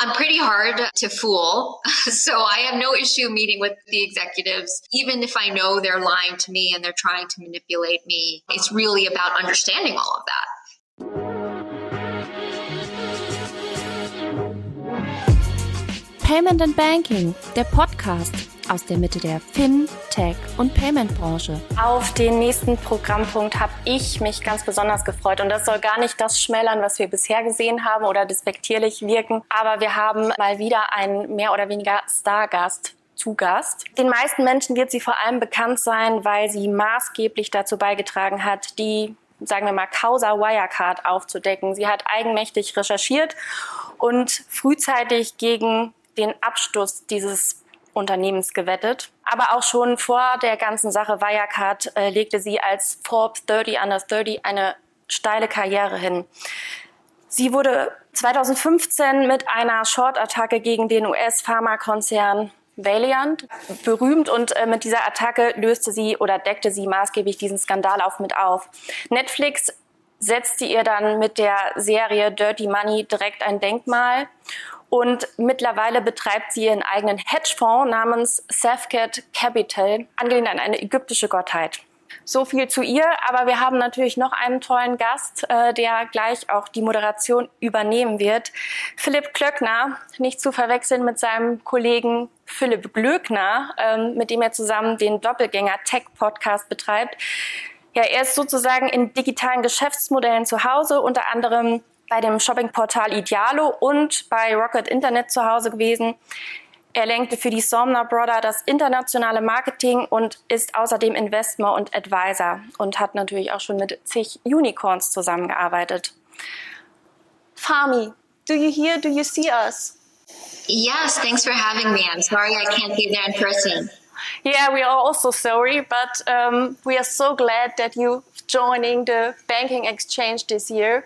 I'm pretty hard to fool. So I have no issue meeting with the executives, even if I know they're lying to me and they're trying to manipulate me. It's really about understanding all of that. Payment and Banking, der Podcast aus der Mitte der Fin, Tech und Payment Branche. Auf den nächsten Programmpunkt habe ich mich ganz besonders gefreut und das soll gar nicht das schmälern, was wir bisher gesehen haben oder despektierlich wirken, aber wir haben mal wieder einen mehr oder weniger Stargast zu Gast. Den meisten Menschen wird sie vor allem bekannt sein, weil sie maßgeblich dazu beigetragen hat, die sagen wir mal, Causa Wirecard aufzudecken. Sie hat eigenmächtig recherchiert und frühzeitig gegen den Absturz dieses Unternehmens gewettet. Aber auch schon vor der ganzen Sache Wirecard äh, legte sie als Forbes 30 Under 30 eine steile Karriere hin. Sie wurde 2015 mit einer Short-Attacke gegen den US-Pharmakonzern Valiant berühmt und äh, mit dieser Attacke löste sie oder deckte sie maßgeblich diesen Skandal auf mit auf. Netflix setzte ihr dann mit der Serie Dirty Money direkt ein Denkmal und mittlerweile betreibt sie ihren eigenen Hedgefonds namens Safcat Capital, angelehnt an eine ägyptische Gottheit. So viel zu ihr, aber wir haben natürlich noch einen tollen Gast, äh, der gleich auch die Moderation übernehmen wird. Philipp Klöckner, nicht zu verwechseln mit seinem Kollegen Philipp Glöckner, ähm, mit dem er zusammen den Doppelgänger Tech Podcast betreibt. Ja, er ist sozusagen in digitalen Geschäftsmodellen zu Hause, unter anderem bei dem Shoppingportal Idealo und bei Rocket Internet zu Hause gewesen. Er lenkte für die Somner Brother das internationale Marketing und ist außerdem Investor und Advisor und hat natürlich auch schon mit zig Unicorns zusammengearbeitet. Fami, do you hear, do you see us? Yes, thanks for having me. I'm sorry I can't be there in person. Yeah, we are also sorry, but um, we are so glad that you joining the banking exchange this year.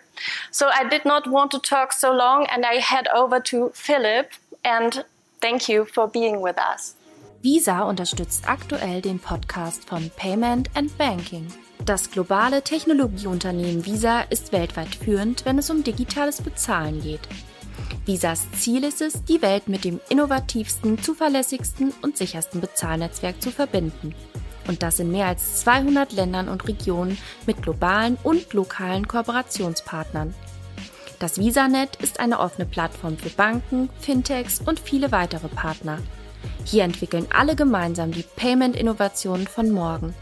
So I did not want to talk so long and I head over to Philip and thank you for being with us. Visa unterstützt aktuell den Podcast von Payment and Banking. Das globale Technologieunternehmen Visa ist weltweit führend, wenn es um digitales Bezahlen geht. Visas Ziel ist es, die Welt mit dem innovativsten, zuverlässigsten und sichersten Bezahlnetzwerk zu verbinden und das in mehr als 200 Ländern und Regionen mit globalen und lokalen Kooperationspartnern. Das VisaNet ist eine offene Plattform für Banken, Fintechs und viele weitere Partner. Hier entwickeln alle gemeinsam die Payment-Innovationen von morgen.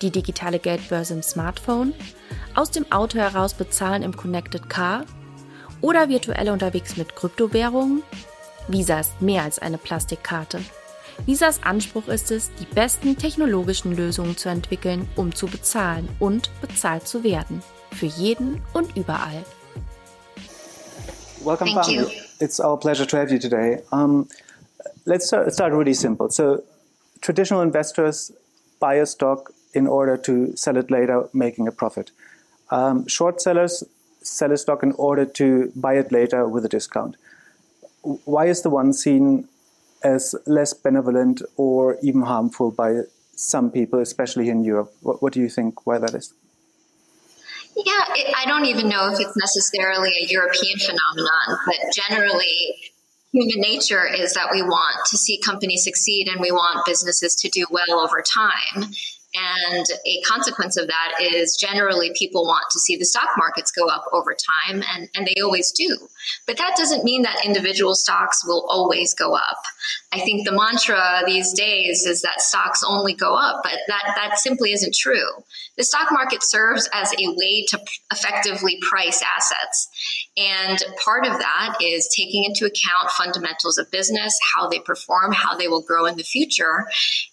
Die digitale Geldbörse im Smartphone, aus dem Auto heraus bezahlen im Connected Car oder virtuell unterwegs mit Kryptowährungen. Visa ist mehr als eine Plastikkarte. Visas Anspruch ist es, die besten technologischen Lösungen zu entwickeln, um zu bezahlen und bezahlt zu werden. Für jeden und überall. Welcome, Thank You. It's our pleasure to have you today. Um, let's start, start really simple. So, traditional investors buy a stock in order to sell it later, making a profit. Um, short sellers sell a stock in order to buy it later with a discount. Why is the one seen as less benevolent or even harmful by some people, especially in Europe. What, what do you think why that is? Yeah, it, I don't even know if it's necessarily a European phenomenon, but generally, human nature is that we want to see companies succeed and we want businesses to do well over time. And a consequence of that is generally people want to see the stock markets go up over time, and, and they always do. But that doesn't mean that individual stocks will always go up. I think the mantra these days is that stocks only go up, but that, that simply isn't true. The stock market serves as a way to effectively price assets. And part of that is taking into account fundamentals of business, how they perform, how they will grow in the future.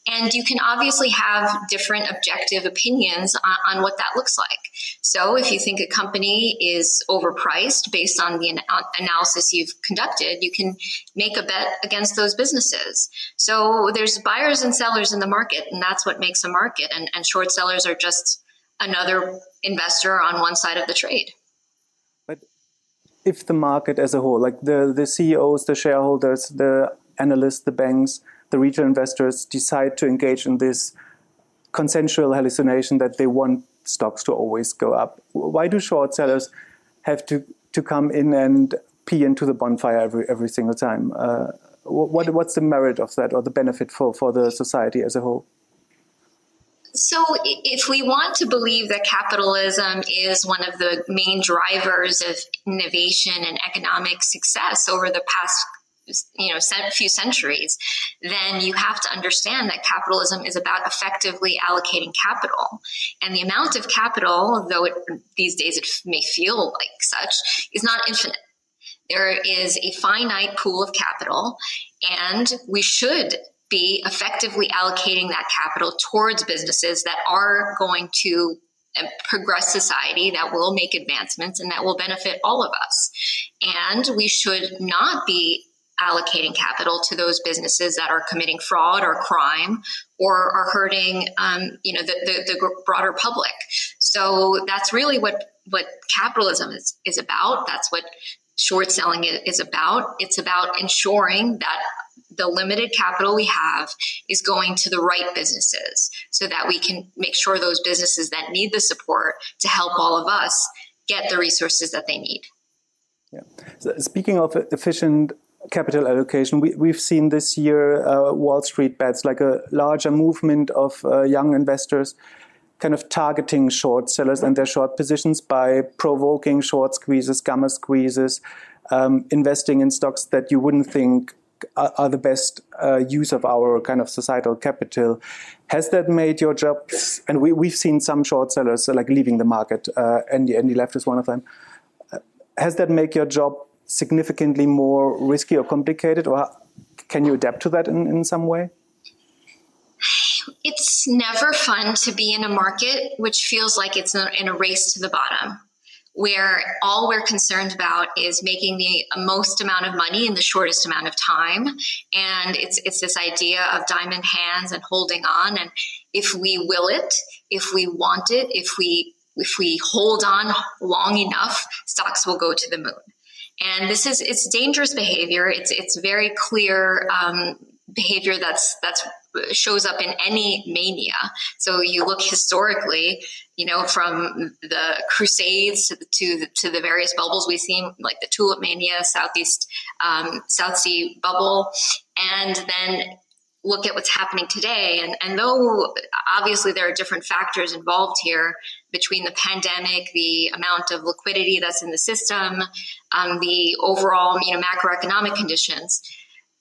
And you can obviously have different objective opinions on, on what that looks like. So if you think a company is overpriced based on the analysis you've conducted, you can make a bet against those businesses. So there's buyers and sellers in the market, and that's what makes a market. And, and short sellers are just another investor on one side of the trade. But if the market as a whole, like the, the CEOs, the shareholders, the analysts, the banks, the retail investors decide to engage in this consensual hallucination that they want stocks to always go up, why do short sellers have to, to come in and pee into the bonfire every every single time. Uh, what what's the merit of that or the benefit for for the society as a whole? So, if we want to believe that capitalism is one of the main drivers of innovation and economic success over the past you know few centuries then you have to understand that capitalism is about effectively allocating capital and the amount of capital though it, these days it may feel like such is not infinite there is a finite pool of capital and we should be effectively allocating that capital towards businesses that are going to uh, progress society that will make advancements and that will benefit all of us. And we should not be allocating capital to those businesses that are committing fraud or crime or are hurting um, you know the, the, the, broader public so that's really what what capitalism is, is about that's what short selling is about it's about ensuring that the limited capital we have is going to the right businesses so that we can make sure those businesses that need the support to help all of us get the resources that they need. Yeah. So speaking of efficient capital allocation, we, we've seen this year uh, Wall Street bets, like a larger movement of uh, young investors kind of targeting short sellers and their short positions by provoking short squeezes, gamma squeezes, um, investing in stocks that you wouldn't think are, are the best uh, use of our kind of societal capital. Has that made your job? And we, we've seen some short sellers like leaving the market. Uh, Andy, Andy Left is one of them. Uh, has that make your job significantly more risky or complicated, or can you adapt to that in, in some way? It's never fun to be in a market which feels like it's in a race to the bottom where all we're concerned about is making the most amount of money in the shortest amount of time. And it's it's this idea of diamond hands and holding on. And if we will it if we want it if we if we hold on long enough stocks will go to the moon and this is it's dangerous behavior. It's it's very clear um, behavior that's that's shows up in any mania. So you look historically you know, from the Crusades to the, to the, to the various bubbles we've seen, like the Tulip Mania, Southeast um, South Sea bubble, and then look at what's happening today. And, and though obviously there are different factors involved here between the pandemic, the amount of liquidity that's in the system, um, the overall you know macroeconomic conditions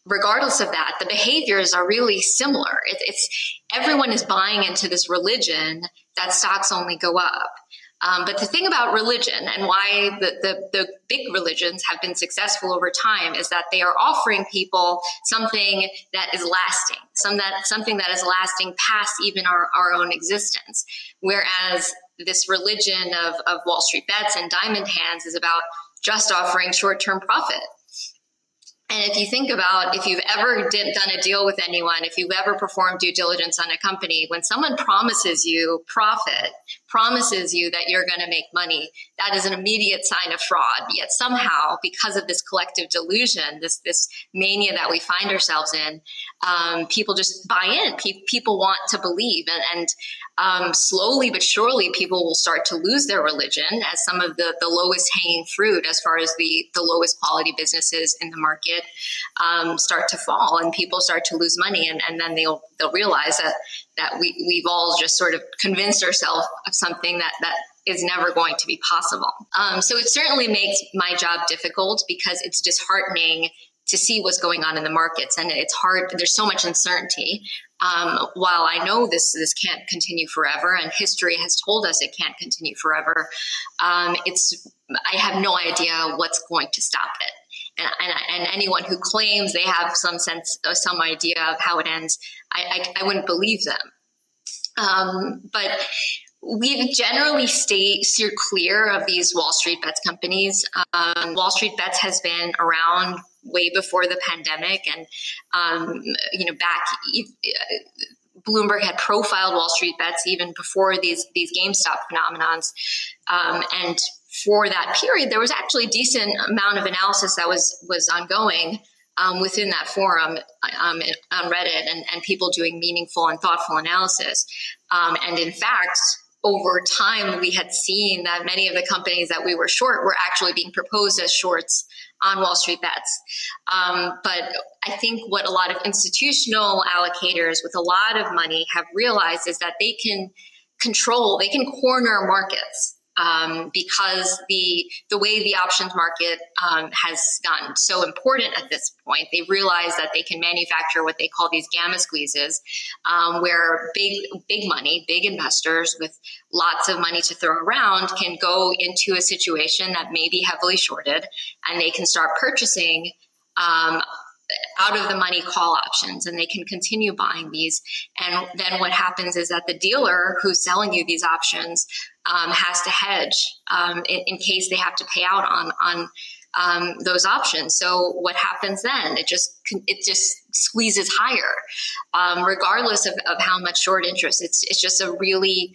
regardless of that, the behaviors are really similar. It, it's everyone is buying into this religion that stocks only go up. Um, but the thing about religion and why the, the, the, big religions have been successful over time is that they are offering people something that is lasting, some that, something that is lasting past even our, our own existence. Whereas this religion of, of Wall Street bets and diamond hands is about just offering short term profit. And if you think about if you've ever did, done a deal with anyone, if you've ever performed due diligence on a company, when someone promises you profit, promises you that you're going to make money, that is an immediate sign of fraud. Yet somehow, because of this collective delusion, this this mania that we find ourselves in, um, people just buy in. Pe- people want to believe, and, and um, slowly but surely, people will start to lose their religion as some of the the lowest hanging fruit, as far as the the lowest quality businesses in the market, um, start to fall, and people start to lose money, and, and then they'll they'll realize that that we, we've all just sort of convinced ourselves of something that, that is never going to be possible. Um, so it certainly makes my job difficult because it's disheartening to see what's going on in the markets and it's hard there's so much uncertainty um, while i know this this can't continue forever and history has told us it can't continue forever um, it's i have no idea what's going to stop it and, and, anyone who claims they have some sense, uh, some idea of how it ends, I, I, I wouldn't believe them. Um, but we've generally stayed clear of these Wall Street bets companies. Um, Wall Street bets has been around way before the pandemic, and um, you know back. Bloomberg had profiled Wall Street bets even before these these GameStop phenomenons, um, and for that period, there was actually a decent amount of analysis that was was ongoing um, within that forum um, on Reddit, and, and, people doing meaningful and thoughtful analysis. Um, and in fact, over time, we had seen that many of the companies that we were short were actually being proposed as shorts on Wall Street bets. Um, but I think what a lot of institutional allocators with a lot of money have realized is that they can control, they can corner markets um, because the the way the options market um, has gotten so important at this point, they realize that they can manufacture what they call these gamma squeezes, um, where big big money, big investors with lots of money to throw around can go into a situation that may be heavily shorted, and they can start purchasing um, out of the money call options and they can continue buying these. And then what happens is that the dealer who's selling you these options um, has to hedge um, in, in, case they have to pay out on on um, those options. So what happens then? It just it just squeezes higher, um, regardless of, of how much short interest. It's it's just a really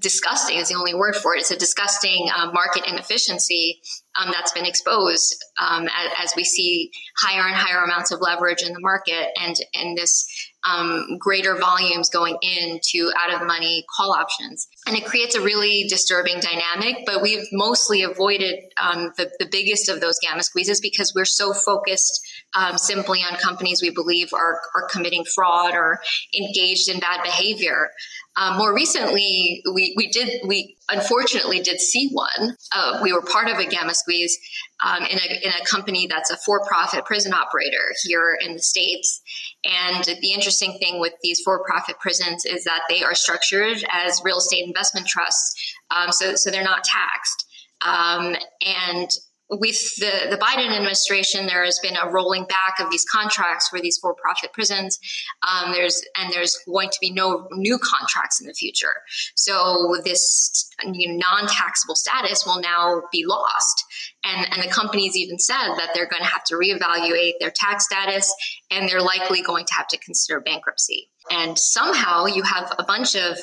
disgusting is the only word for it. It's a disgusting uh, market inefficiency um, that's been exposed um, as, as, we see higher and higher amounts of leverage in the market and and this um, greater volumes going into out of money call options. And it creates a really disturbing dynamic, but we've mostly avoided um, the, the biggest of those gamma squeezes because we're so focused um, simply on companies we believe are, are committing fraud or engaged in bad behavior. Um, more recently, we, we did, we unfortunately did see one. Uh, we were part of a gamma squeeze um, in, a, in a company that's a for profit prison operator here in the States. And the interesting thing with these for profit prisons is that they are structured as real estate investment trusts. Um, so, so they're not taxed. Um, and with the, the Biden administration, there has been a rolling back of these contracts for these for-profit prisons. Um, there's and there's going to be no new contracts in the future. So this you know, non-taxable status will now be lost. And, and the companies even said that they're going to have to reevaluate their tax status, and they're likely going to have to consider bankruptcy. And somehow you have a bunch of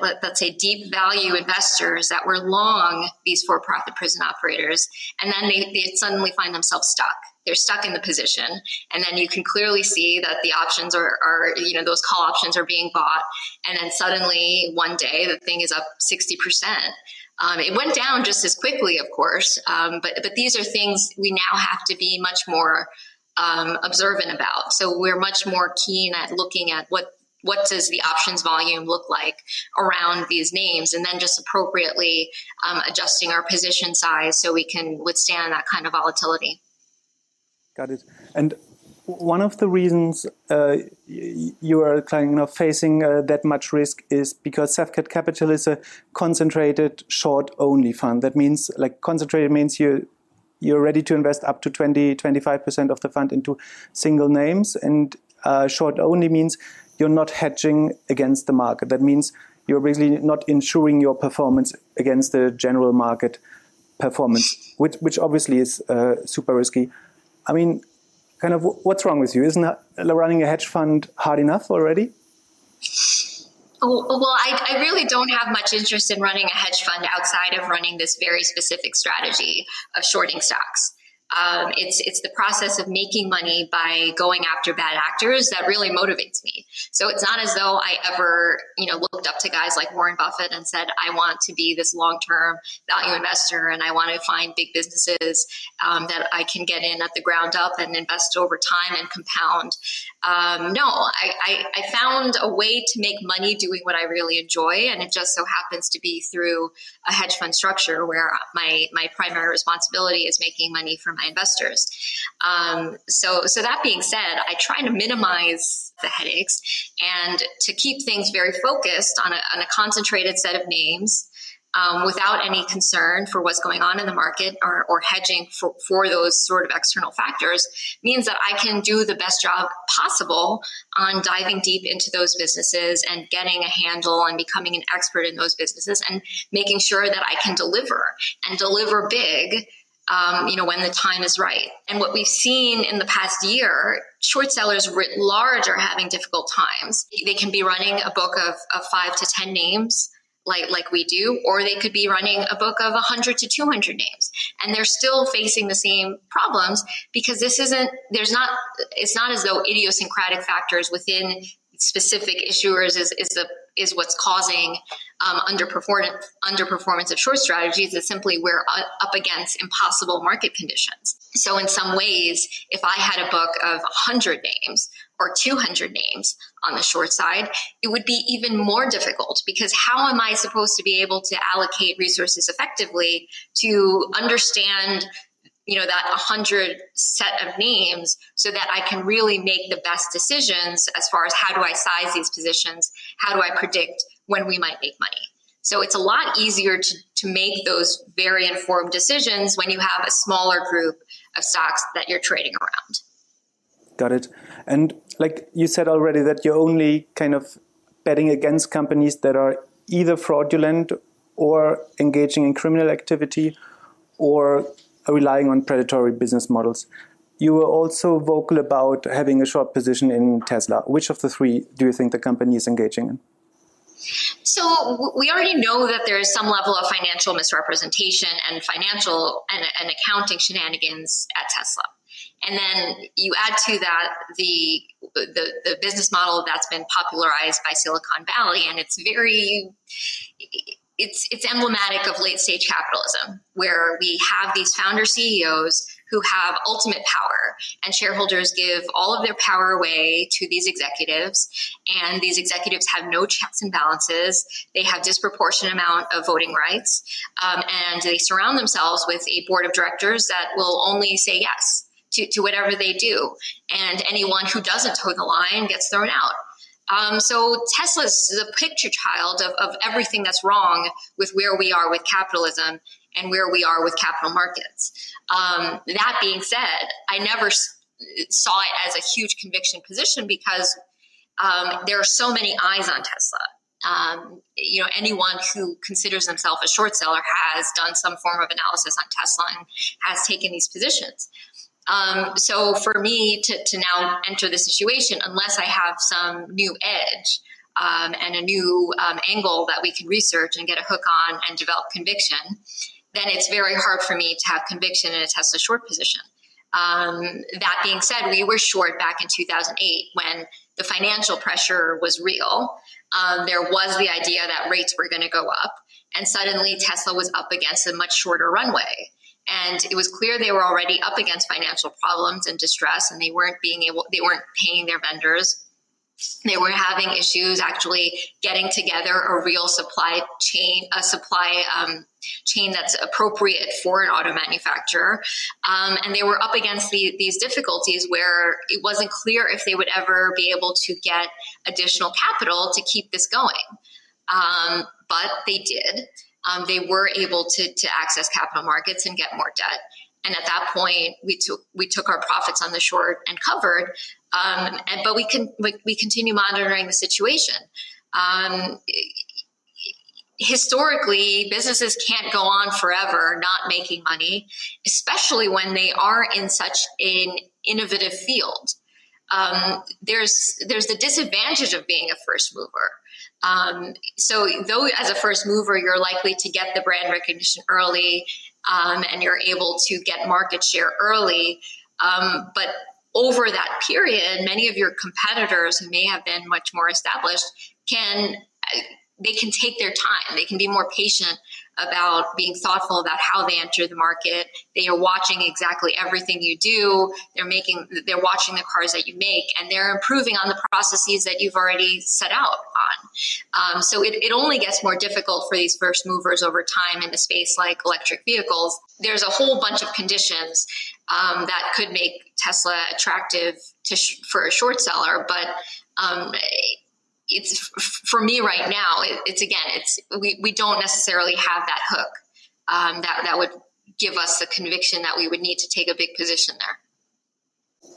let, us say deep value investors that were long these for-profit prison operators and then they, they suddenly find themselves stuck. They're stuck in the position and then you can clearly see that the options are, are you know those call options are being bought and then suddenly one day the thing is up 60% um, it went down just as quickly of course um, but but these are things we now have to be much more um, observant about. So we're much more keen at looking at what what does the options volume look like around these names? And then just appropriately um, adjusting our position size so we can withstand that kind of volatility. Got it. And one of the reasons uh, you are kind of facing uh, that much risk is because Safkhet Capital is a concentrated short only fund. That means like concentrated means you you're ready to invest up to 20 25% of the fund into single names. And uh, short only means you're not hedging against the market. That means you're basically not insuring your performance against the general market performance, which, which obviously is uh, super risky. I mean, kind of what's wrong with you? Isn't running a hedge fund hard enough already? Oh, well, I, I, really don't have much interest in running a hedge fund outside of running this very specific strategy of shorting stocks. Um, it's it's the process of making money by going after bad actors that really motivates me. So it's not as though I ever you know looked up to guys like Warren Buffett and said I want to be this long term value investor and I want to find big businesses um, that I can get in at the ground up and invest over time and compound. Um, no, I, I, I found a way to make money doing what I really enjoy, and it just so happens to be through a hedge fund structure where my my primary responsibility is making money from my investors. Um, so, so that being said, I try to minimize the headaches and to keep things very focused on a, on a concentrated set of names um, without any concern for what's going on in the market or, or hedging for, for, those sort of external factors means that I can do the best job possible on diving deep into those businesses and getting a handle and becoming an expert in those businesses and making sure that I can deliver and deliver big um, you know, when the time is right. And what we've seen in the past year, short sellers writ large are having difficult times. They can be running a book of, of five to 10 names like, like we do, or they could be running a book of 100 to 200 names. And they're still facing the same problems because this isn't, there's not, it's not as though idiosyncratic factors within specific issuers is, is the is what's causing um, underperformance underperformance of short strategies is simply we're up against impossible market conditions. So, in some ways, if I had a book of 100 names or 200 names on the short side, it would be even more difficult because how am I supposed to be able to allocate resources effectively to understand you know that 100 set of names so that i can really make the best decisions as far as how do i size these positions how do i predict when we might make money so it's a lot easier to, to make those very informed decisions when you have a smaller group of stocks that you're trading around. Got it. And like you said already, that you're only kind of betting against companies that are either fraudulent or engaging in criminal activity or relying on predatory business models. You were also vocal about having a short position in Tesla. Which of the three do you think the company is engaging in? So we already know that there is some level of financial misrepresentation and financial and, and accounting shenanigans at Tesla. And then you add to that the, the, the business model that's been popularized by Silicon Valley, and it's very it's it's emblematic of late stage capitalism, where we have these founder CEOs who have ultimate power and shareholders give all of their power away to these executives and these executives have no checks and balances. They have disproportionate amount of voting rights um, and they surround themselves with a board of directors that will only say yes to, to whatever they do. And anyone who doesn't toe the line gets thrown out um, so Tesla's the picture child of, of everything that's wrong with where we are with capitalism and where we are with capital markets. Um, that being said, I never saw it as a huge conviction position because um, there are so many eyes on Tesla. Um, you know, anyone who considers themselves a short seller has done some form of analysis on Tesla and has taken these positions. Um, so for me to, to now enter the situation, unless I have some new edge um, and a new um, angle that we can research and get a hook on and develop conviction, then it's very hard for me to have conviction in a Tesla short position. Um, that being said, we were short back in 2008 when the financial pressure was real. Um, there was the idea that rates were going to go up, and suddenly Tesla was up against a much shorter runway. And it was clear they were already up against financial problems and distress, and they weren't being able, they weren't paying their vendors they were having issues actually getting together a real supply chain, a supply um, chain that's appropriate for an auto manufacturer. Um, and they were up against the, these difficulties where it wasn't clear if they would ever be able to get additional capital to keep this going. Um, but they did. Um, they were able to, to access capital markets and get more debt. And at that point, we took we took our profits on the short and covered. Um, and, but we can we, we, continue monitoring the situation. Um, historically, businesses can't go on forever not making money, especially when they are in such an innovative field. Um, there's there's the disadvantage of being a first mover. Um, so, though as a first mover, you're likely to get the brand recognition early um, and you're able to get market share early. Um, but over that period, many of your competitors who may have been much more established can they can take their time. They can be more patient about being thoughtful about how they enter the market. They are watching exactly everything you do. They're making, they're watching the cars that you make, and they're improving on the processes that you've already set out on. Um, so it, it only gets more difficult for these first movers over time in a space like electric vehicles. There's a whole bunch of conditions um, that could make Tesla attractive to sh- for a short seller, but um, it's for me right now. It, it's again, it's we, we don't necessarily have that hook um, that that would give us the conviction that we would need to take a big position there.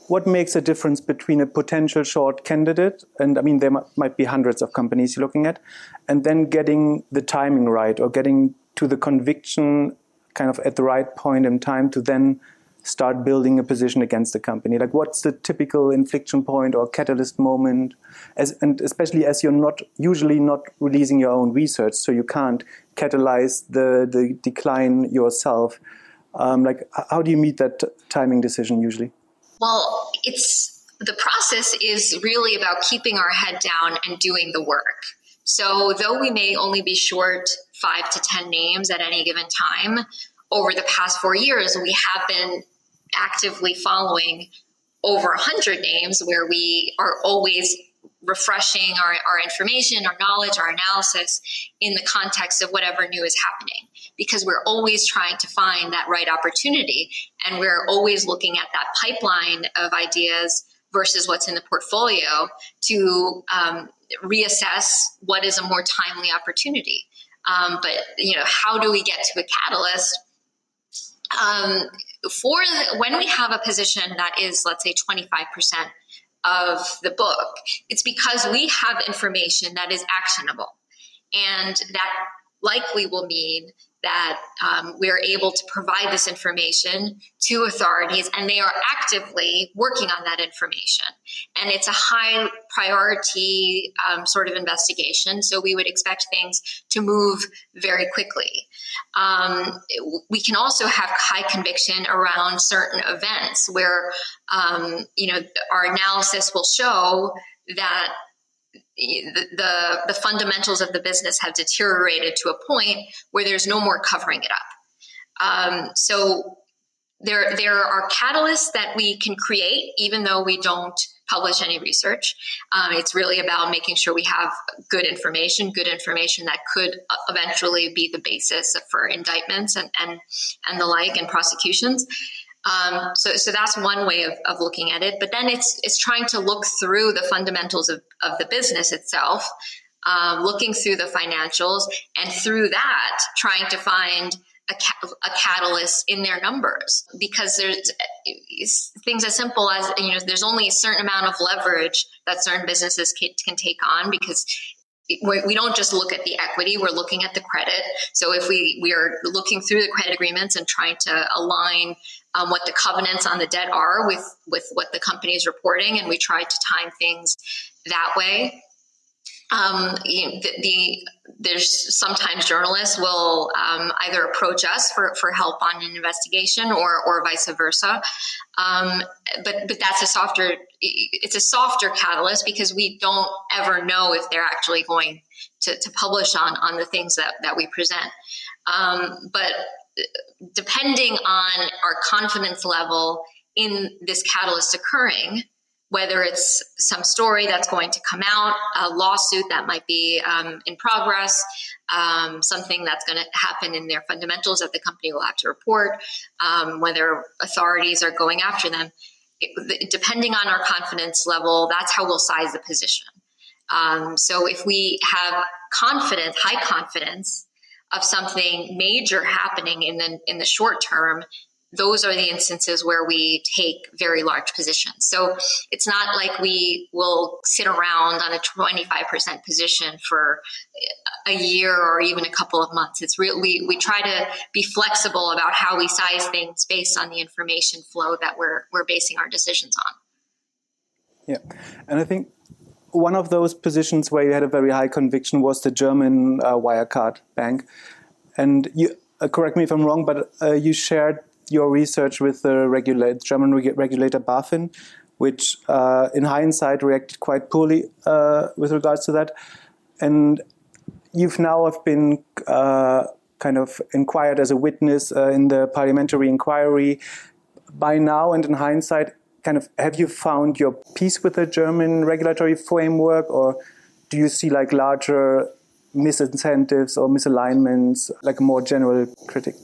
What makes a difference between a potential short candidate, and I mean there might be hundreds of companies you're looking at, and then getting the timing right or getting to the conviction kind of at the right point in time to then start building a position against the company? Like, what's the typical inflection point or catalyst moment? As, and especially as you're not usually not releasing your own research, so you can't catalyze the, the decline yourself. Um, like, how do you meet that timing decision usually? Well, it's the process is really about keeping our head down and doing the work. So, though we may only be short five to 10 names at any given time, over the past four years, we have been actively following over 100 names where we are always refreshing our, our information, our knowledge, our analysis in the context of whatever new is happening. Because we're always trying to find that right opportunity and we're always looking at that pipeline of ideas versus what's in the portfolio to um, reassess what is a more timely opportunity. Um, but you know, how do we get to a catalyst? Um, for the, when we have a position that is, let's say, 25% of the book, it's because we have information that is actionable. And that likely will mean that um, we're able to provide this information to authorities and they are actively working on that information. And it's a high priority um, sort of investigation, so we would expect things to move very quickly. Um, we can also have high conviction around certain events where, um, you know, our analysis will show that the, the, fundamentals of the business have deteriorated to a point where there's no more covering it up. Um, so there there are catalysts that we can create even though we don't publish any research. Um, it's really about making sure we have good information, good information that could eventually be the basis for indictments and and and the like and prosecutions. Um, so, so that's one way of, of looking at it. But then it's it's trying to look through the fundamentals of, of the business itself, um, looking through the financials, and through that, trying to find a, ca- a catalyst in their numbers. Because there's things as simple as you know, there's only a certain amount of leverage that certain businesses can, can take on because we don't just look at the equity we're looking at the credit so if we we are looking through the credit agreements and trying to align um, what the covenants on the debt are with with what the company is reporting, and we try to time things that way. Um, you know, the, the, there's sometimes journalists will um, either approach us for, for help on an investigation or or vice versa. Um, but but that's a softer it's a softer catalyst because we don't ever know if they're actually going to, to publish on on the things that that we present. Um, but depending on our confidence level in this catalyst occurring, whether it's some story that's going to come out, a lawsuit that might be um, in progress, um, something that's going to happen in their fundamentals that the company will have to report, um, whether authorities are going after them. Depending on our confidence level, that's how we'll size the position. Um, so if we have confidence, high confidence of something major happening in the in the short term those are the instances where we take very large positions. So it's not like we will sit around on a 25% position for a year or even a couple of months. It's really, we, try to be flexible about how we size things based on the information flow that we're, we're basing our decisions on. Yeah. And I think one of those positions where you had a very high conviction was the German uh, Wirecard bank. And you uh, correct me if I'm wrong, but uh, you shared your research with the German reg regulator BaFin, which uh, in hindsight reacted quite poorly uh, with regards to that. And you've now have been uh, kind of inquired as a witness in the parliamentary inquiry. By now and in hindsight, kind of have you found your peace with the German regulatory framework, or do you see like larger misincentives or misalignments, like a more general critic?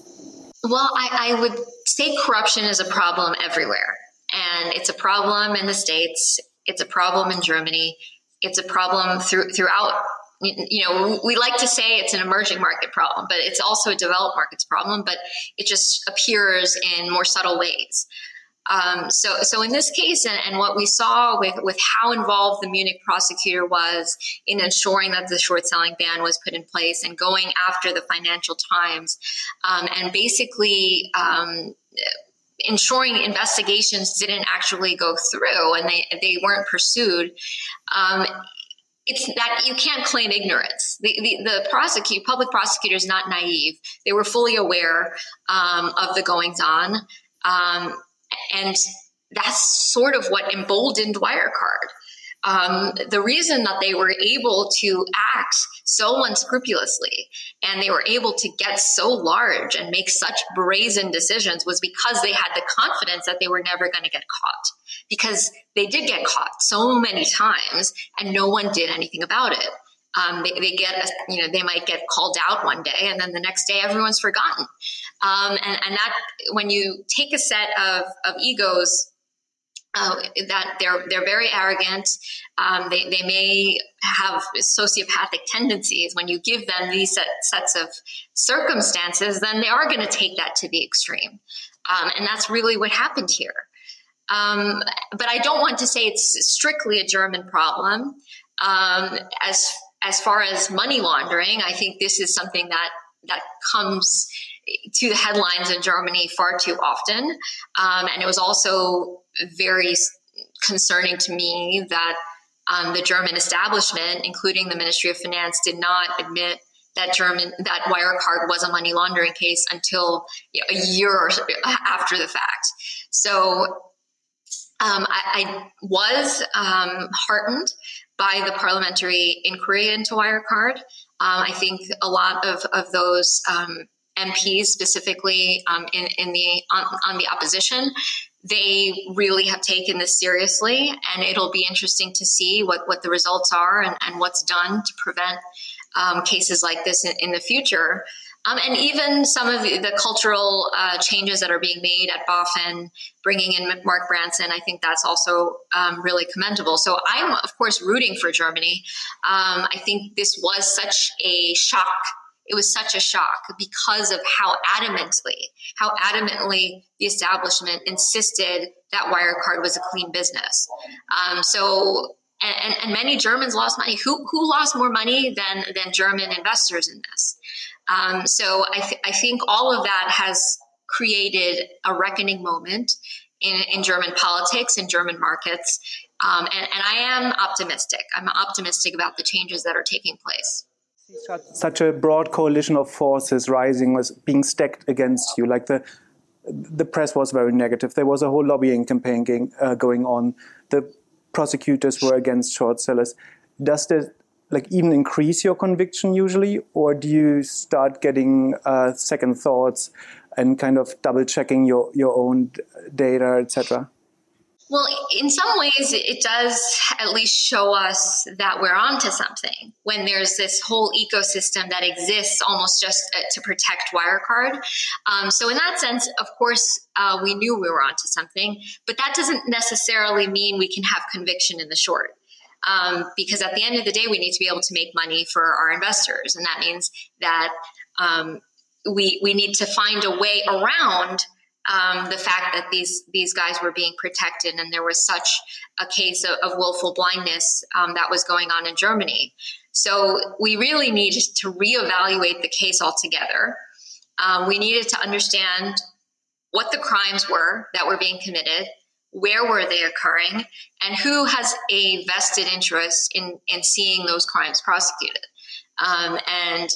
Well, I, I would say corruption is a problem everywhere, and it's a problem in the states. It's a problem in Germany. It's a problem through, throughout you know, we like to say it's an emerging market problem, but it's also a developed markets problem, but it just appears in more subtle ways. Um, so, so in this case, and, and, what we saw with, with how involved the Munich prosecutor was in ensuring that the short selling ban was put in place and going after the Financial Times, um, and basically um, ensuring investigations didn't actually go through and they they weren't pursued. Um, it's that you can't claim ignorance. The, the, the public prosecutor is not naive. They were fully aware um, of the goings on. Um, and that's sort of what emboldened Wirecard. Um, the reason that they were able to act so unscrupulously and they were able to get so large and make such brazen decisions was because they had the confidence that they were never going to get caught because they did get caught so many times and no one did anything about it um, they, they, get, a, you know, they might get called out one day, and then the next day everyone's forgotten. Um, and, and that when you take a set of, of egos uh, that they're they're very arrogant. Um, they they may have sociopathic tendencies. When you give them these set, sets of circumstances, then they are going to take that to the extreme, um, and that's really what happened here. Um, but I don't want to say it's strictly a German problem. Um, as as far as money laundering, I think this is something that that comes to the headlines in Germany far too often. Um, and it was also very concerning to me that um, the German establishment, including the Ministry of Finance, did not admit that German that Wirecard was a money laundering case until a year after the fact. So um, I, I, was um, heartened by the parliamentary inquiry into Wirecard. Um, I think a lot of, of those um, MPs, specifically um, in, in, the on, on, the opposition, they really have taken this seriously, and it'll be interesting to see what, what the results are and, and what's done to prevent um, cases like this in, in the future. Um, and even some of the, cultural uh, changes that are being made at BaFin, bringing in Mark Branson, I think that's also um, really commendable. So I'm, of course, rooting for Germany. Um, I think this was such a shock. It was such a shock because of how adamantly, how adamantly the establishment insisted that Wirecard was a clean business. Um, so and, and, many Germans lost money. Who who lost more money than than German investors in this? Um, so I, th- I think all of that has created a reckoning moment in, in German politics and German markets. Um, and, and, I am optimistic. I'm optimistic about the changes that are taking place. Such a broad coalition of forces rising was being stacked against you. Like the the press was very negative. There was a whole lobbying campaign going, uh, going on. The prosecutors were against short sellers. Does the like even increase your conviction usually, or do you start getting uh, second thoughts and kind of double checking your your own data, etc.? Well, in some ways, it does at least show us that we're onto something when there's this whole ecosystem that exists almost just uh, to protect Wirecard. Um, so, in that sense, of course, uh, we knew we were onto something, but that doesn't necessarily mean we can have conviction in the short um, because at the end of the day, we need to be able to make money for our investors, and that means that um, we we need to find a way around um, the fact that these these guys were being protected, and there was such a case of, of willful blindness um, that was going on in Germany. So we really needed to reevaluate the case altogether. Um, we needed to understand what the crimes were that were being committed where were they occurring, and who has a vested interest in, in seeing those crimes prosecuted. Um, and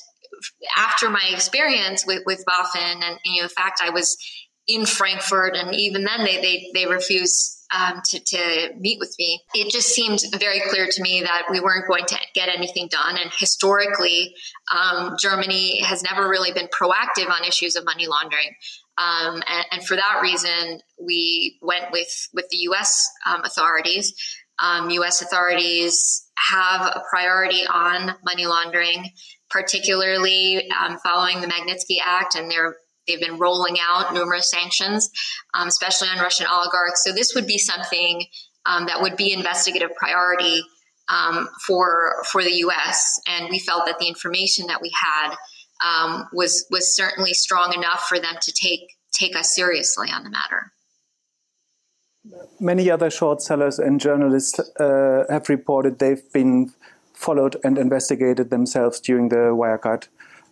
after my experience with, with BaFin and you know, the fact I was in Frankfurt, and even then they, they, they refused um, to, to meet with me. It just seemed very clear to me that we weren't going to get anything done. And historically, um, Germany has never really been proactive on issues of money laundering. Um, and, and, for that reason, we went with with the U.S. Um, authorities. U.S. Um, authorities have a priority on money laundering, particularly um, following the Magnitsky Act, and they're they've been rolling out numerous sanctions, um, especially on Russian oligarchs. So this would be something that would be investigative priority for for the U.S. And we felt that the information that we had um, was was certainly strong enough for them to take take us seriously on the matter. Many other short sellers and journalists uh, have reported they've been followed and investigated themselves during the Wirecard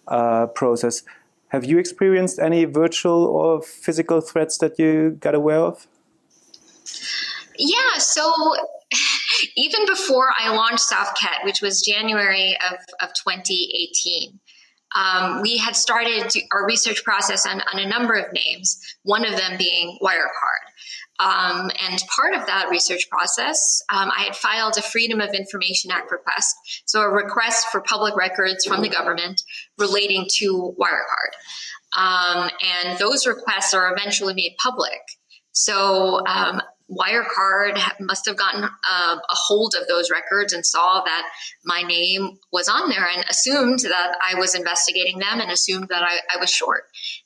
uh, process. Have you experienced any virtual or physical threats that you got aware of? Yeah, so even before I launched Safkhet, which was January of, of 2018, um, we had started our research process on, on, a number of names, one of them being Wirecard. Um, and part of that research process, um, I had filed a Freedom of Information Act request, so a request for public records from the government relating to Wirecard. Um, and those requests are eventually made public. So um, Wirecard must have gotten uh, a hold of those records and saw that my name was on there and assumed that I was investigating them and assumed that I, I was short.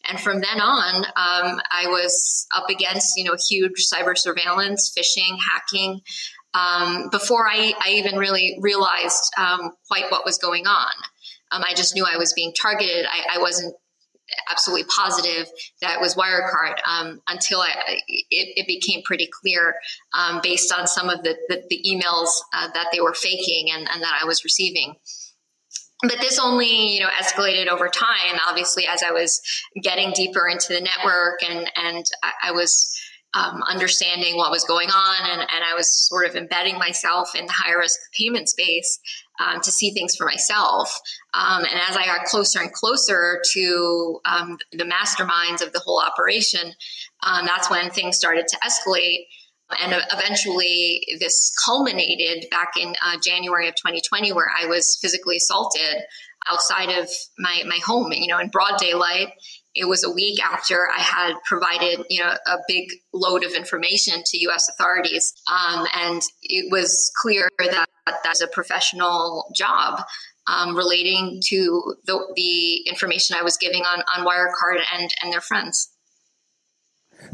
And from then on, um, I was up against you know huge cyber surveillance, phishing, hacking. Um, before I, I, even really realized um, quite what was going on. Um, I just knew I was being targeted. I, I wasn't absolutely positive that was Wirecard um, until I, it, it, became pretty clear um, based on some of the, the, the emails uh, that they were faking and, and, that I was receiving. But this only, you know, escalated over time. Obviously, as I was getting deeper into the network and and I, I was um, understanding what was going on, and, and I was sort of embedding myself in the high risk payment space um, to see things for myself. Um, and as I got closer and closer to um, the masterminds of the whole operation, um, that's when things started to escalate. And eventually, this culminated back in uh, January of 2020, where I was physically assaulted outside of my, my home, you know, in broad daylight. It was a week after I had provided, you know, a big load of information to U.S. authorities, um, and it was clear that that's a professional job um, relating to the, the, information I was giving on, on Wirecard and, and their friends.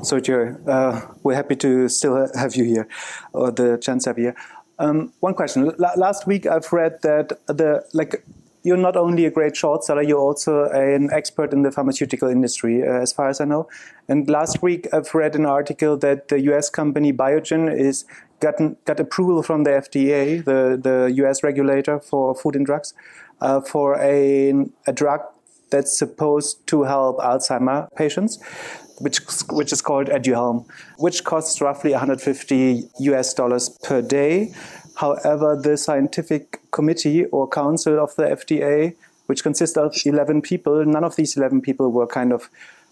So, Jerry, uh, we're happy to still have you here, or the chance to have you here. Um, one question. L last week, I've read that the like you're not only a great short seller, you're also an expert in the pharmaceutical industry, uh, as far as I know. And last week, I've read an article that the U.S. company Biogen is gotten got approval from the FDA, the the U.S. regulator for food and drugs, uh, for a a drug that's supposed to help Alzheimer patients, which which is called Aduhelm, which costs roughly 150 U.S. dollars per day. However, the scientific committee or council of the FDA, which consists of 11 people, none of these 11 people were kind of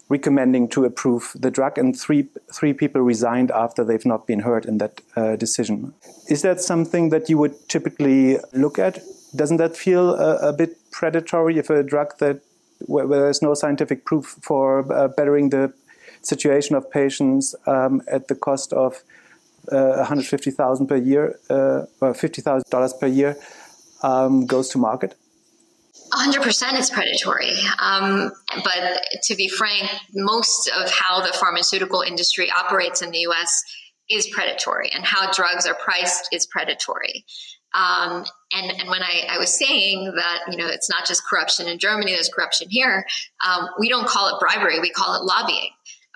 recommending to approve the drug, and three three people resigned after they've not been heard in that uh, decision. Is that something that you would typically look at? Doesn't that feel a, a bit predatory if a drug that where, where there's no scientific proof for uh, bettering the situation of patients um, at the cost of 150,000 per year, uh, or 50,000 dollars per year, um, goes to market? 100% is predatory. Um, but to be frank, most of how the pharmaceutical industry operates in the US is predatory, and how drugs are priced is predatory. Um, and, and when I, I, was saying that, you know, it's not just corruption in Germany, there's corruption here, um, we don't call it bribery, we call it lobbying.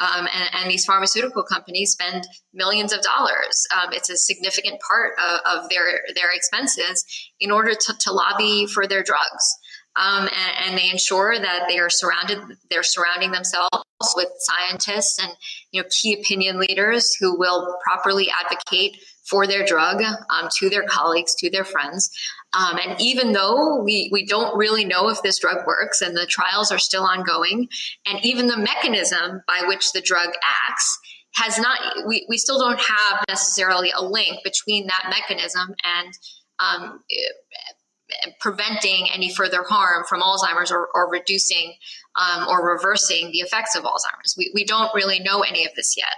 Um, and, and, these pharmaceutical companies spend millions of dollars. Um, it's a significant part of, of, their their expenses in order to, to lobby for their drugs um, and, and, they ensure that they are surrounded they're surrounding themselves with scientists and you know key opinion leaders who will properly advocate for their drug um, to their colleagues to their friends um, and even though we, we don't really know if this drug works and the trials are still ongoing and even the mechanism by which the drug acts has not we, we still don't have necessarily a link between that mechanism and um, preventing any further harm from Alzheimer's or, or reducing um, or reversing the effects of Alzheimer's. We, we don't really know any of this yet.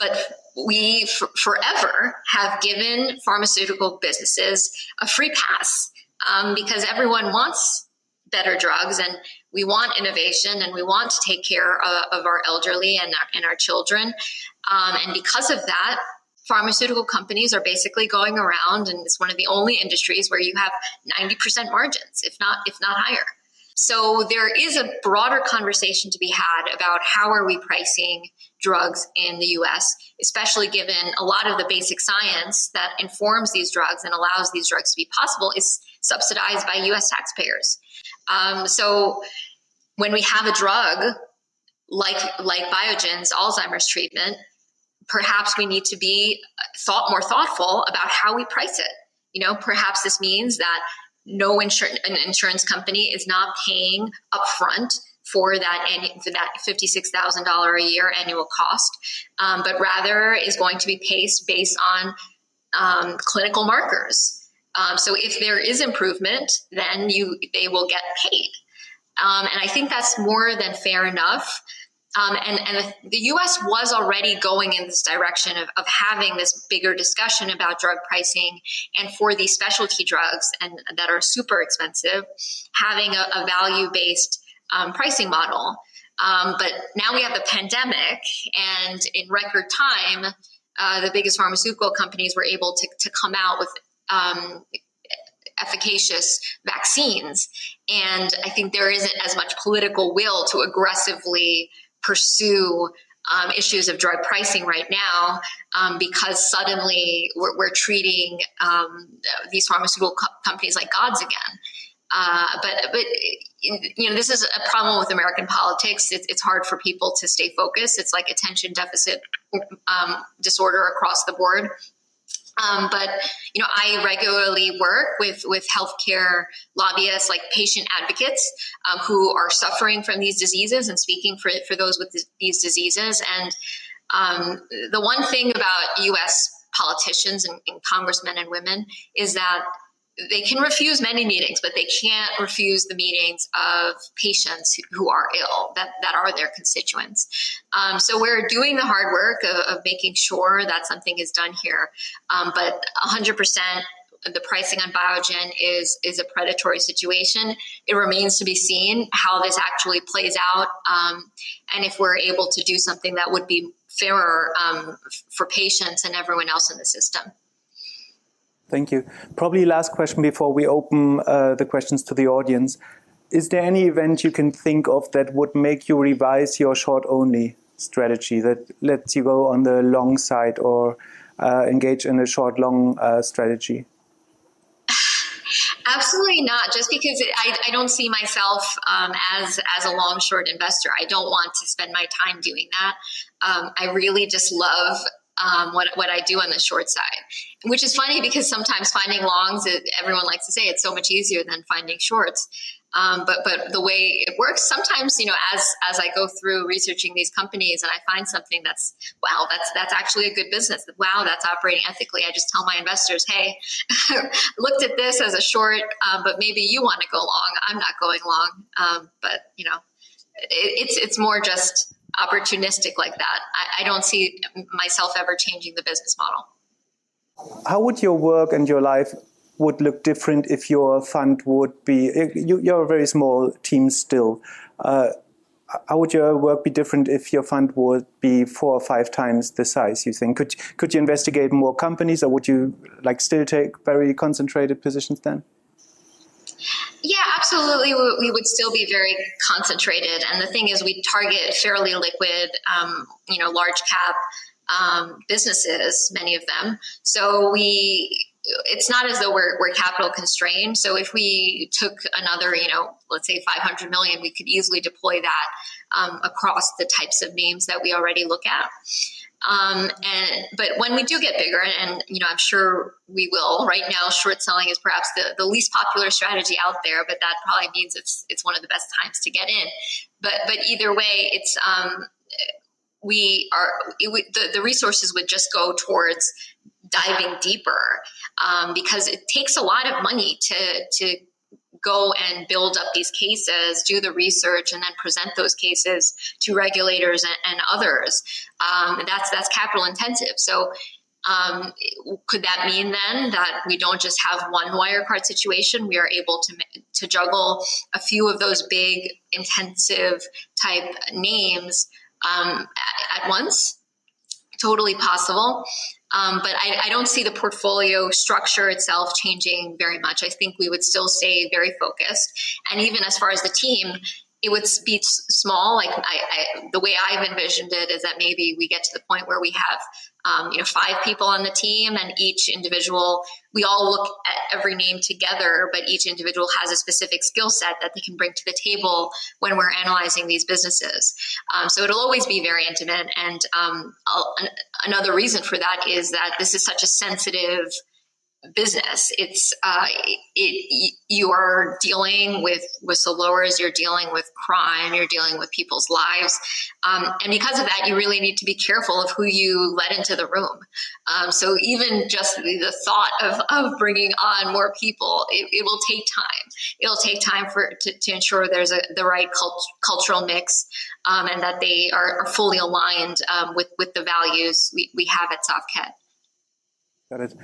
But we f- forever have given pharmaceutical businesses a free pass um, because everyone wants better drugs and we want innovation and we want to take care of, of our elderly and our, and our children. Um, and because of that, pharmaceutical companies are basically going around and it's one of the only industries where you have 90% margins if not if not higher so there is a broader conversation to be had about how are we pricing drugs in the US especially given a lot of the basic science that informs these drugs and allows these drugs to be possible is subsidized by US taxpayers um, so when we have a drug like like Biogen's Alzheimer's treatment perhaps we need to be thought more thoughtful about how we price it. You know, perhaps this means that no insurance an insurance company is not paying upfront for that for that fifty six thousand dollar a year annual cost, um, but rather is going to be paced based on um, clinical markers. Um, so if there is improvement, then you they will get paid, um, and I think that's more than fair enough. Um, and, and the US was already going in this direction of, of having this bigger discussion about drug pricing and for these specialty drugs and that are super expensive, having a, a value based um, pricing model. Um, but now we have the pandemic, and in record time, uh, the biggest pharmaceutical companies were able to, to come out with um, efficacious vaccines. And I think there isn't as much political will to aggressively pursue um, issues of drug pricing right now um, because suddenly we're, we're treating um, these pharmaceutical co- companies like gods again. Uh, but but you know this is a problem with American politics. It's, it's hard for people to stay focused. It's like attention deficit um, disorder across the board. Um, but you know, I regularly work with with healthcare lobbyists, like patient advocates, um, who are suffering from these diseases and speaking for for those with these diseases. And um, the one thing about U.S. politicians and, and congressmen and women is that they can refuse many meetings, but they can't refuse the meetings of patients who are ill, that, that are their constituents. Um, so we're doing the hard work of, of, making sure that something is done here. Um, but 100% the pricing on Biogen is is a predatory situation. It remains to be seen how this actually plays out, um, and if we're able to do something that would be fairer um, for patients and everyone else in the system. Thank you. Probably last question before we open uh, the questions to the audience. Is there any event you can think of that would make you revise your short only strategy that lets you go on the long side or uh, engage in a short long uh, strategy? Absolutely not. Just because I, I don't see myself um, as as a long short investor, I don't want to spend my time doing that. Um, I really just love um, what, what I do on the short side, which is funny because sometimes finding longs, it, everyone likes to say it's so much easier than finding shorts. Um, but but the way it works, sometimes you know, as as I go through researching these companies and I find something that's wow, that's that's actually a good business. Wow, that's operating ethically. I just tell my investors, hey, looked at this as a short, um, but maybe you want to go long. I'm not going long, um, but you know, it, it's it's more just opportunistic like that. I, I don't see myself ever changing the business model. How would your work and your life would look different if your fund would be you, are a very small team still uh, how would your work be different if your fund would be four or five times the size you think could could you investigate more companies or would you like still take very concentrated positions then yeah, absolutely. We would still be very concentrated. And the thing is, we target fairly liquid, um, you know, large cap um, businesses, many of them. So we, it's not as though we're, we're capital constrained. So if we took another, you know, let's say 500 million, we could easily deploy that um, across the types of names that we already look at. Um, and but when we do get bigger, and, you know, I'm sure we will. Right now, short selling is perhaps the, the least popular strategy out there, but that probably means it's it's one of the best times to get in. But but either way, it's um, we are it, the the resources would just go towards diving deeper um, because it takes a lot of money to to go and build up these cases, do the research, and then present those cases to regulators and, and others. Um, that's that's capital intensive. So. Um, could that mean then that we don't just have one Wirecard situation? We are able to to juggle a few of those big, intensive type names um, at, at once. Totally possible. Um, but I, I, don't see the portfolio structure itself changing very much. I think we would still stay very focused. And even as far as the team, it would be small. Like I, I, the way I've envisioned it is that maybe we get to the point where we have, um, you know, five people on the team, and each individual, we all look at every name together, but each individual has a specific skill set that they can bring to the table when we're analyzing these businesses. Um, so it'll always be very intimate. And um, another reason for that is that this is such a sensitive business. It's uh, it, you are dealing with whistleblowers, you're dealing with crime, you're dealing with people's lives, um, and because of that, you really need to be careful of who you let into the room. Um, so even just the, the, thought of, of bringing on more people, it, it will take time. It'll take time for to, to ensure there's a, the right cult, cultural mix um, and that they are, are fully aligned um, with with the values we, we have at Safkhet. Got it.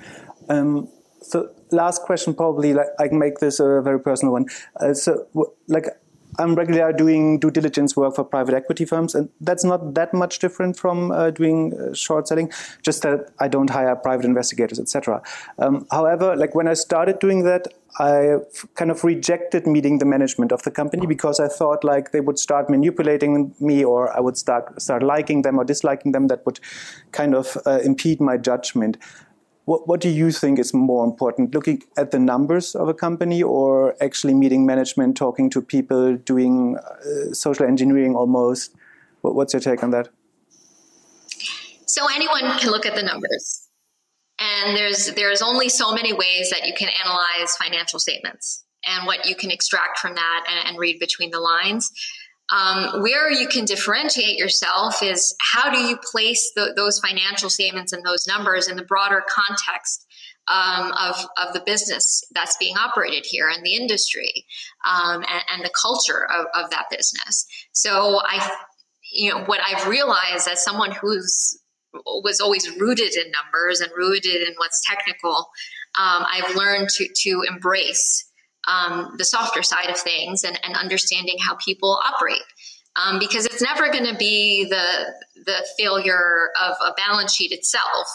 Um, so last question, probably like I can make this a very personal one. Uh, so like I'm regularly doing due diligence work for private equity firms, and that's not that much different from uh, doing uh, short selling. Just that I don't hire private investigators, etc. Um, however, like when I started doing that, I kind of rejected meeting the management of the company because I thought like they would start manipulating me, or I would start start liking them or disliking them. That would kind of uh, impede my judgment. What, what do you think is more important, looking at the numbers of a company or actually meeting management, talking to people, doing uh, social engineering almost? What, what's your take on that? So anyone can look at the numbers. And there's there's only so many ways that you can analyze financial statements and what you can extract from that and, and read between the lines. Um, where you can differentiate yourself is how do you place the, those financial statements and those numbers in the broader context um, of, of the business that's being operated here in the industry um, and, and, the culture of, of that business. So I, you know, what I've realized as someone who's was always rooted in numbers and rooted in what's technical, um, I've learned to to embrace um, the softer side of things and, and understanding how people operate. Um, because it's never going to be the the failure of a balance sheet itself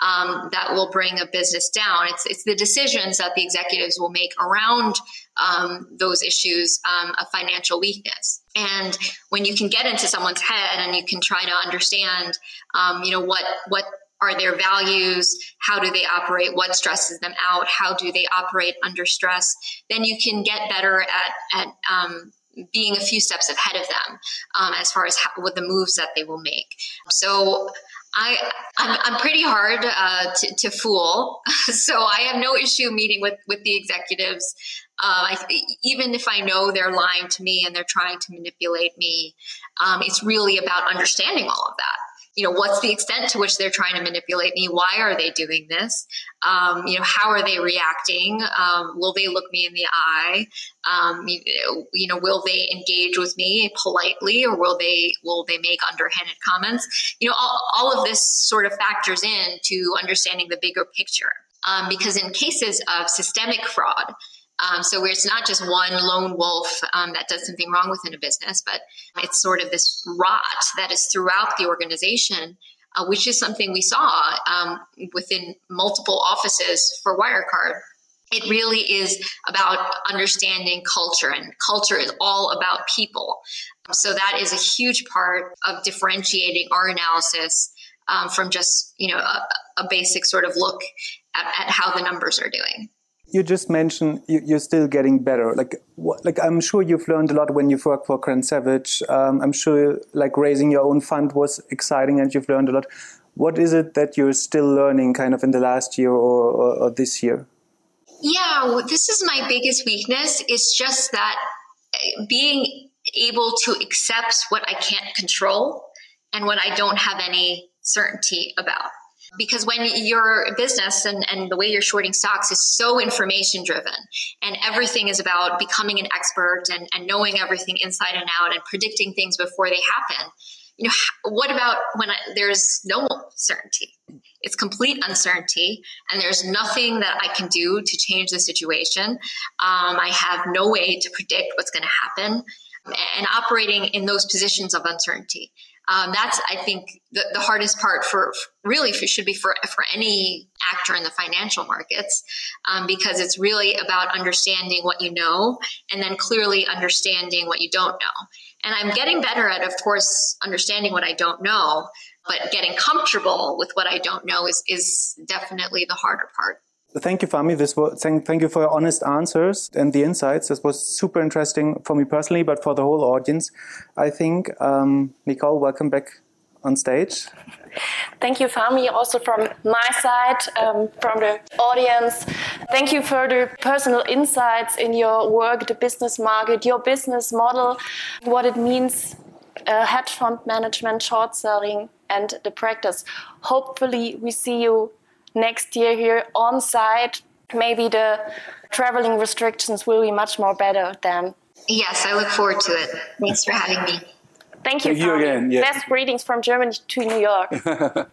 um, that will bring a business down. It's it's the decisions that the executives will make around um, those issues um, of financial weakness. And when you can get into someone's head and you can try to understand, um, you know what what are their values? How do they operate? What stresses them out? How do they operate under stress? Then you can get better at, at um, being a few steps ahead of them um, as far as how, what the moves that they will make. So I, I'm, I'm pretty hard uh, to, to, fool, so I have no issue meeting with, with the executives. Uh, I, even if I know they're lying to me and they're trying to manipulate me, um, it's really about understanding all of that you know, what's the extent to which they're trying to manipulate me? Why are they doing this? Um, you know, how are they reacting? Um, will they look me in the eye? Um, you, you, know, will they engage with me politely, or will they will they make underhanded comments? You know, all, all of this sort of factors in to understanding the bigger picture. Um, because in cases of systemic fraud, um, so it's not just one lone wolf um, that does something wrong within a business, but it's sort of this rot that is throughout the organization, uh, which is something we saw um, within multiple offices for Wirecard. It really is about understanding culture, and culture is all about people. So that is a huge part of differentiating our analysis um, from just you know a, a, basic sort of look at, at how the numbers are doing you just mentioned you, are still getting better. Like, like I'm sure you've learned a lot when you've worked for Grant Savage. Um, I'm sure like raising your own fund was exciting, and you've learned a lot. What is it that you're still learning, kind of in the last year or, or, or this year? Yeah, this is my biggest weakness. It's just that eh, being able to accept what I can't control and what I don't have any certainty about because when your business and, and the way you're shorting stocks is so information driven and everything is about becoming an expert and, and knowing everything inside and out and predicting things before they happen you know what about when I, there's no certainty? It's complete uncertainty and there's nothing that i can do to change the situation. Um, i have no way to predict what's going to happen. And operating in those positions of uncertainty um, that's, I think, the, the hardest part for really for, should be for, for any actor in the financial markets, um, because it's really about understanding what you know and then clearly understanding what you don't know. And I'm getting better at, of course, understanding what I don't know, but getting comfortable with what I don't know is, is definitely the harder part. Thank you, Fahmi. This was, thank, thank you for your honest answers and the insights. This was super interesting for me personally, but for the whole audience, I think. Um, Nicole, welcome back on stage. Thank you, Fahmi, also from my side, um, from the audience. Thank you for the personal insights in your work, the business market, your business model, what it means, uh, hedge fund management, short selling, and the practice. Hopefully, we see you next year here on site. Maybe the traveling restrictions will be much more better then. Yes, I look forward to it. Thanks for having me. Thank you. Thank you again. Best greetings from Germany to New York.